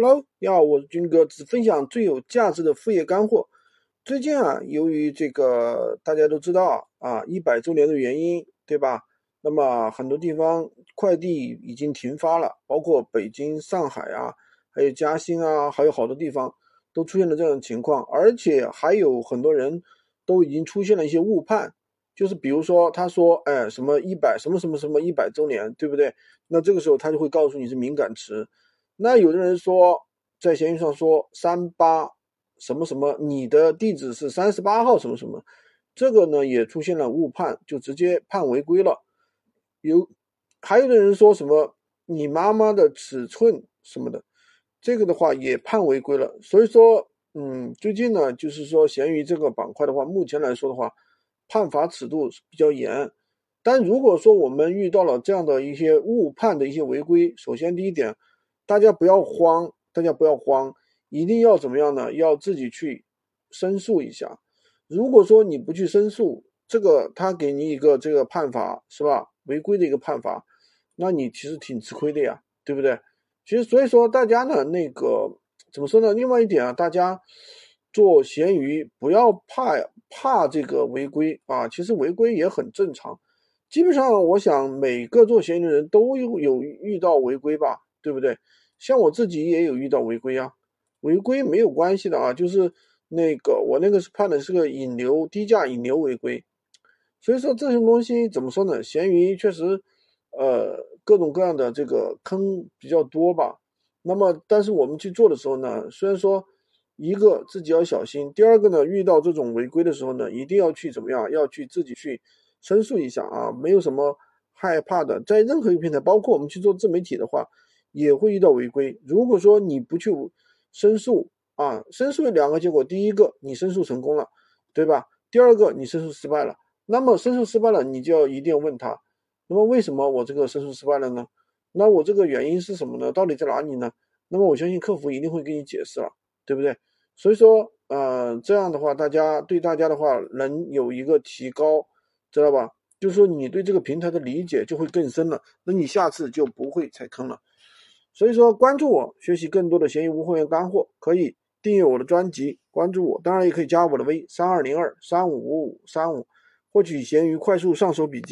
Hello，你好，我是军哥，只分享最有价值的副业干货。最近啊，由于这个大家都知道啊，一百周年的原因，对吧？那么很多地方快递已经停发了，包括北京、上海啊，还有嘉兴啊，还有好多地方都出现了这样的情况，而且还有很多人都已经出现了一些误判，就是比如说他说，哎，什么一百什么什么什么一百周年，对不对？那这个时候他就会告诉你是敏感词。那有的人说，在闲鱼上说三八什么什么，你的地址是三十八号什么什么，这个呢也出现了误判，就直接判违规了。有还有的人说什么你妈妈的尺寸什么的，这个的话也判违规了。所以说，嗯，最近呢，就是说闲鱼这个板块的话，目前来说的话，判罚尺度比较严。但如果说我们遇到了这样的一些误判的一些违规，首先第一点。大家不要慌，大家不要慌，一定要怎么样呢？要自己去申诉一下。如果说你不去申诉，这个他给你一个这个判罚是吧？违规的一个判罚，那你其实挺吃亏的呀，对不对？其实所以说大家呢，那个怎么说呢？另外一点啊，大家做闲鱼不要怕怕这个违规啊，其实违规也很正常。基本上我想每个做闲鱼的人都有有遇到违规吧，对不对？像我自己也有遇到违规啊，违规没有关系的啊，就是那个我那个是判的是个引流低价引流违规，所以说这些东西怎么说呢？闲鱼确实，呃，各种各样的这个坑比较多吧。那么，但是我们去做的时候呢，虽然说一个自己要小心，第二个呢，遇到这种违规的时候呢，一定要去怎么样？要去自己去申诉一下啊，没有什么害怕的，在任何一个平台，包括我们去做自媒体的话。也会遇到违规。如果说你不去申诉啊，申诉有两个结果：第一个，你申诉成功了，对吧？第二个，你申诉失败了。那么申诉失败了，你就要一定要问他，那么为什么我这个申诉失败了呢？那我这个原因是什么呢？到底在哪里呢？那么我相信客服一定会给你解释了，对不对？所以说，呃，这样的话，大家对大家的话能有一个提高，知道吧？就是说你对这个平台的理解就会更深了，那你下次就不会踩坑了。所以说，关注我，学习更多的闲鱼无货源干货，可以订阅我的专辑，关注我，当然也可以加我的微三二零二三五五五三五，获取闲鱼快速上手笔记。